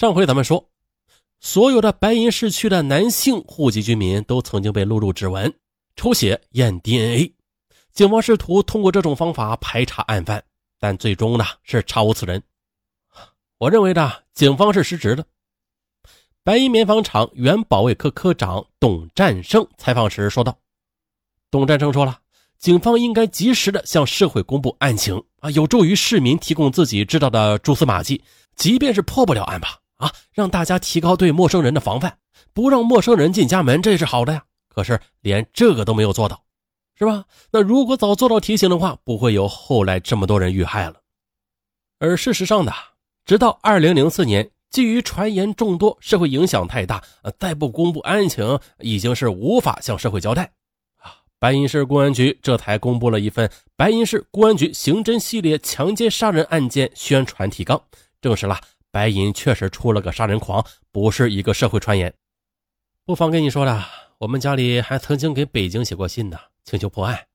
上回咱们说，所有的白银市区的男性户籍居民都曾经被录入指纹、抽血、验 DNA。警方试图通过这种方法排查案犯，但最终呢是查无此人。我认为呢，警方是失职的。白银棉纺厂原保卫科科长董战胜采访时说道：“董战胜说了，警方应该及时的向社会公布案情啊，有助于市民提供自己知道的蛛丝马迹，即便是破不了案吧，啊，让大家提高对陌生人的防范，不让陌生人进家门，这是好的呀。可是连这个都没有做到。”是吧？那如果早做到提醒的话，不会有后来这么多人遇害了。而事实上呢，直到二零零四年，基于传言众多、社会影响太大，呃，再不公布案情，已经是无法向社会交代啊。白银市公安局这才公布了一份《白银市公安局刑侦系列强奸杀人案件宣传提纲》，证实了白银确实出了个杀人狂，不是一个社会传言。不妨跟你说了，我们家里还曾经给北京写过信呢。请求破案，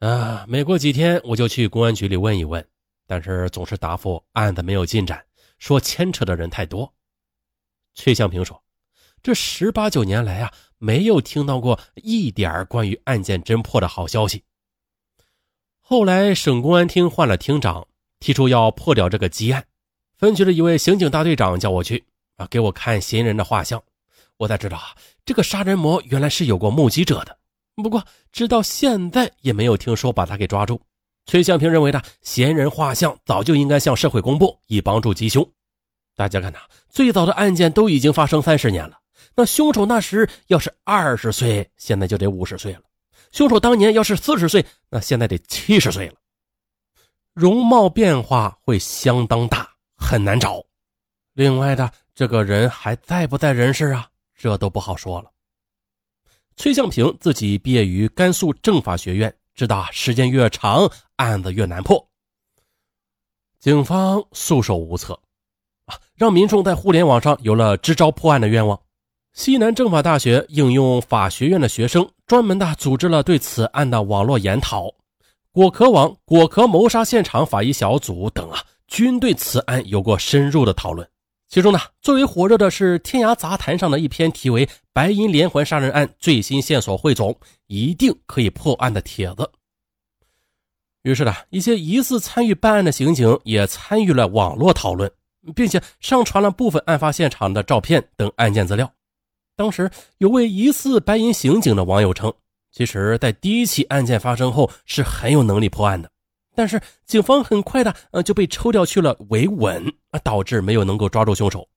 啊，每过几天我就去公安局里问一问，但是总是答复案子没有进展，说牵扯的人太多。崔向平说：“这十八九年来啊，没有听到过一点关于案件侦破的好消息。”后来省公安厅换了厅长，提出要破掉这个积案，分局的一位刑警大队长叫我去啊，给我看嫌疑人的画像，我才知道啊，这个杀人魔原来是有过目击者的。不过，直到现在也没有听说把他给抓住。崔向平认为，的嫌疑人画像早就应该向社会公布，以帮助缉凶。大家看呐，最早的案件都已经发生三十年了，那凶手那时要是二十岁，现在就得五十岁了；凶手当年要是四十岁，那现在得七十岁了。容貌变化会相当大，很难找。另外的，这个人还在不在人世啊？这都不好说了。崔向平自己毕业于甘肃政法学院，知道时间越长，案子越难破。警方束手无策，啊，让民众在互联网上有了支招破案的愿望。西南政法大学应用法学院的学生专门的组织了对此案的网络研讨，果壳网、果壳谋杀现场法医小组等啊，均对此案有过深入的讨论。其中呢，最为火热的是天涯杂谈上的一篇题为《白银连环杀人案最新线索汇总，一定可以破案》的帖子。于是呢，一些疑似参与办案的刑警也参与了网络讨论，并且上传了部分案发现场的照片等案件资料。当时有位疑似白银刑警的网友称，其实，在第一起案件发生后是很有能力破案的。但是警方很快的，呃，就被抽调去了维稳啊，导致没有能够抓住凶手。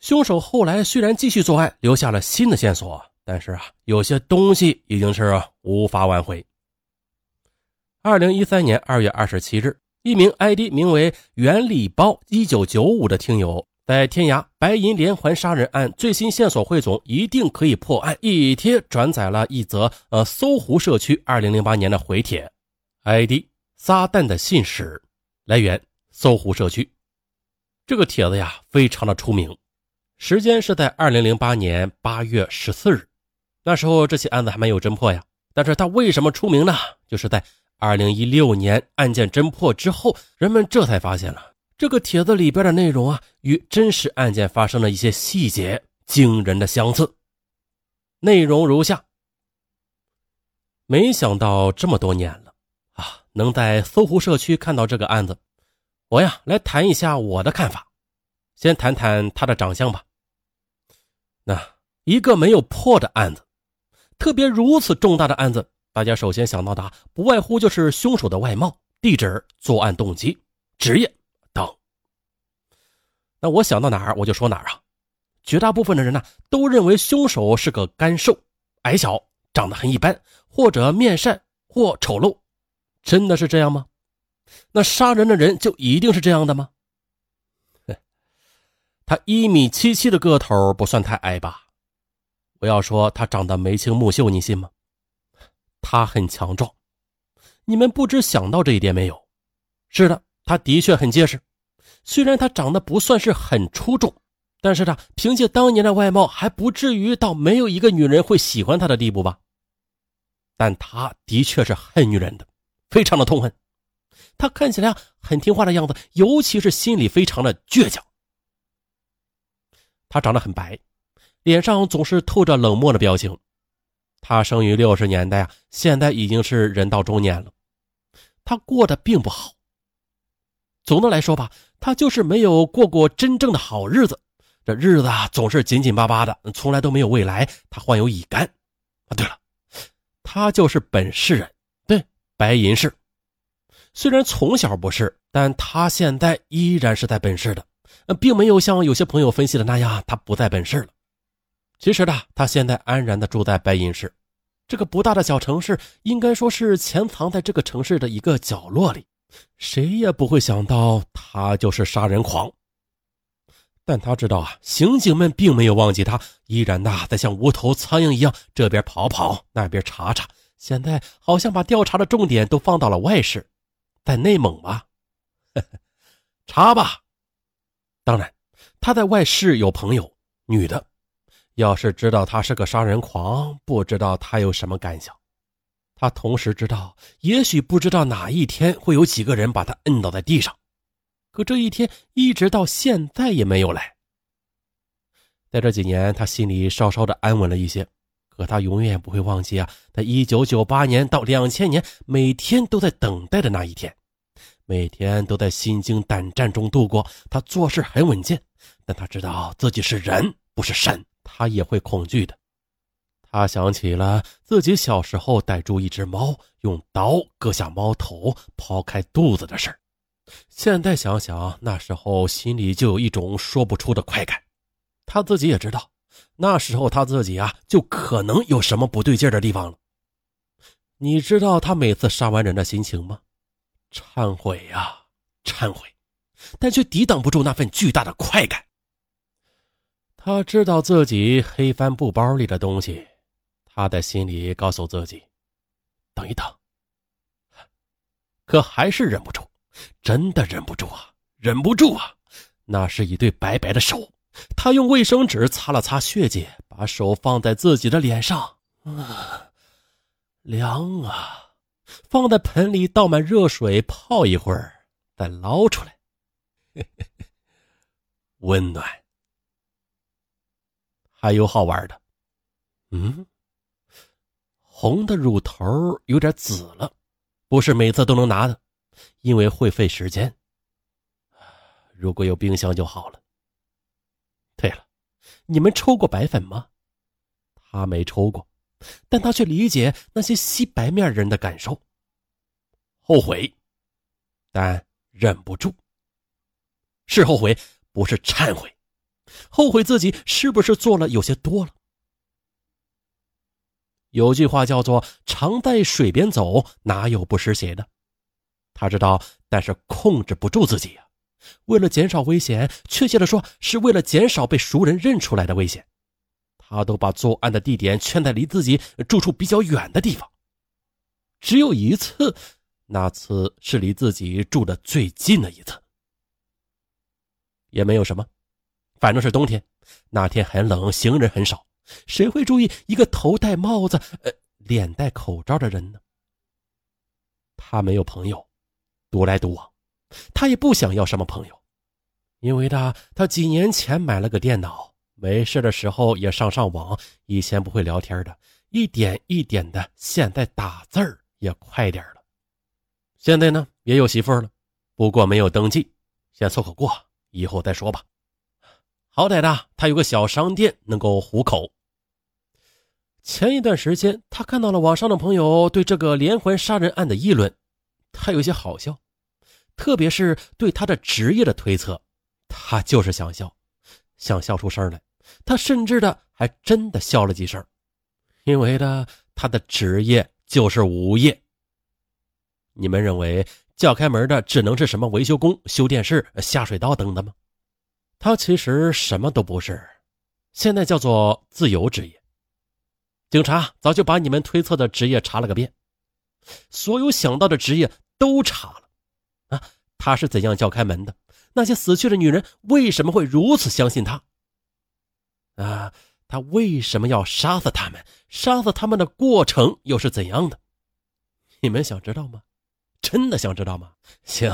凶手后来虽然继续作案，留下了新的线索，但是啊，有些东西已经是无法挽回。二零一三年二月二十七日，一名 ID 名为“原礼包一九九五”的听友在天涯白银连环杀人案最新线索汇总，一定可以破案。一贴转载了一则呃搜狐社区二零零八年的回帖，ID。撒旦的信使，来源搜狐社区。这个帖子呀，非常的出名。时间是在二零零八年八月十四日，那时候这起案子还没有侦破呀。但是他为什么出名呢？就是在二零一六年案件侦破之后，人们这才发现了这个帖子里边的内容啊，与真实案件发生的一些细节惊人的相似。内容如下：没想到这么多年了。能在搜狐社区看到这个案子，我呀来谈一下我的看法。先谈谈他的长相吧。那一个没有破的案子，特别如此重大的案子，大家首先想到的不外乎就是凶手的外貌、地址、作案动机、职业等。那我想到哪儿我就说哪儿啊。绝大部分的人呢都认为凶手是个干瘦、矮小、长得很一般，或者面善或丑陋。真的是这样吗？那杀人的人就一定是这样的吗？他一米七七的个头不算太矮吧？我要说他长得眉清目秀，你信吗？他很强壮，你们不知想到这一点没有？是的，他的确很结实。虽然他长得不算是很出众，但是他凭借当年的外貌，还不至于到没有一个女人会喜欢他的地步吧？但他的确是恨女人的。非常的痛恨，他看起来很听话的样子，尤其是心里非常的倔强。他长得很白，脸上总是透着冷漠的表情。他生于六十年代啊，现在已经是人到中年了。他过得并不好。总的来说吧，他就是没有过过真正的好日子。这日子啊，总是紧紧巴巴的，从来都没有未来。他患有乙肝。啊，对了，他就是本市人，白银市。虽然从小不是，但他现在依然是在本市的，并没有像有些朋友分析的那样，他不在本市了。其实呢，他现在安然的住在白银市，这个不大的小城市，应该说是潜藏在这个城市的一个角落里。谁也不会想到他就是杀人狂，但他知道啊，刑警们并没有忘记他，依然呐在像无头苍蝇一样这边跑跑，那边查查。现在好像把调查的重点都放到了外市，在内蒙吧？查吧。当然，他在外市有朋友，女的。要是知道他是个杀人狂，不知道他有什么感想。他同时知道，也许不知道哪一天会有几个人把他摁倒在地上，可这一天一直到现在也没有来。在这几年，他心里稍稍的安稳了一些，可他永远不会忘记啊，在一九九八年到两千年，每天都在等待的那一天，每天都在心惊胆战中度过。他做事很稳健，但他知道自己是人，不是神，他也会恐惧的。他想起了自己小时候逮住一只猫，用刀割下猫头，剖开肚子的事现在想想，那时候心里就有一种说不出的快感。他自己也知道，那时候他自己啊，就可能有什么不对劲的地方了。你知道他每次杀完人的心情吗？忏悔呀，忏悔，但却抵挡不住那份巨大的快感。他知道自己黑帆布包里的东西。他在心里告诉自己：“等一等。”可还是忍不住，真的忍不住啊，忍不住啊！那是一对白白的手，他用卫生纸擦了擦血迹，把手放在自己的脸上，啊，凉啊！放在盆里倒满热水泡一会儿，再捞出来，温暖。还有好玩的，嗯。红的乳头有点紫了，不是每次都能拿的，因为会费时间。如果有冰箱就好了。对了，你们抽过白粉吗？他没抽过，但他却理解那些吸白面人的感受。后悔，但忍不住。是后悔，不是忏悔。后悔自己是不是做了有些多了。有句话叫做“常在水边走，哪有不湿鞋的？”他知道，但是控制不住自己呀。为了减少危险，确切的说，是为了减少被熟人认出来的危险，他都把作案的地点圈在离自己住处比较远的地方。只有一次，那次是离自己住的最近的一次。也没有什么，反正是冬天，那天很冷，行人很少。谁会注意一个头戴帽子、呃，脸戴口罩的人呢？他没有朋友，独来独往，他也不想要什么朋友，因为他他几年前买了个电脑，没事的时候也上上网。以前不会聊天的，一点一点的，现在打字儿也快点了。现在呢，也有媳妇了，不过没有登记，先凑合过，以后再说吧。好歹的，他有个小商店，能够糊口。前一段时间，他看到了网上的朋友对这个连环杀人案的议论，他有些好笑，特别是对他的职业的推测，他就是想笑，想笑出声来。他甚至的还真的笑了几声，因为呢，他的职业就是无业。你们认为叫开门的只能是什么维修工、修电视、下水道等的吗？他其实什么都不是，现在叫做自由职业。警察早就把你们推测的职业查了个遍，所有想到的职业都查了。他是怎样叫开门的？那些死去的女人为什么会如此相信他？啊，他为什么要杀死他们？杀死他们的过程又是怎样的？你们想知道吗？真的想知道吗？行，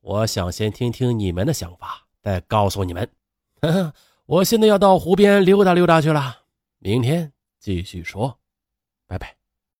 我想先听听你们的想法，再告诉你们。我现在要到湖边溜达溜达去了，明天继续说，拜拜。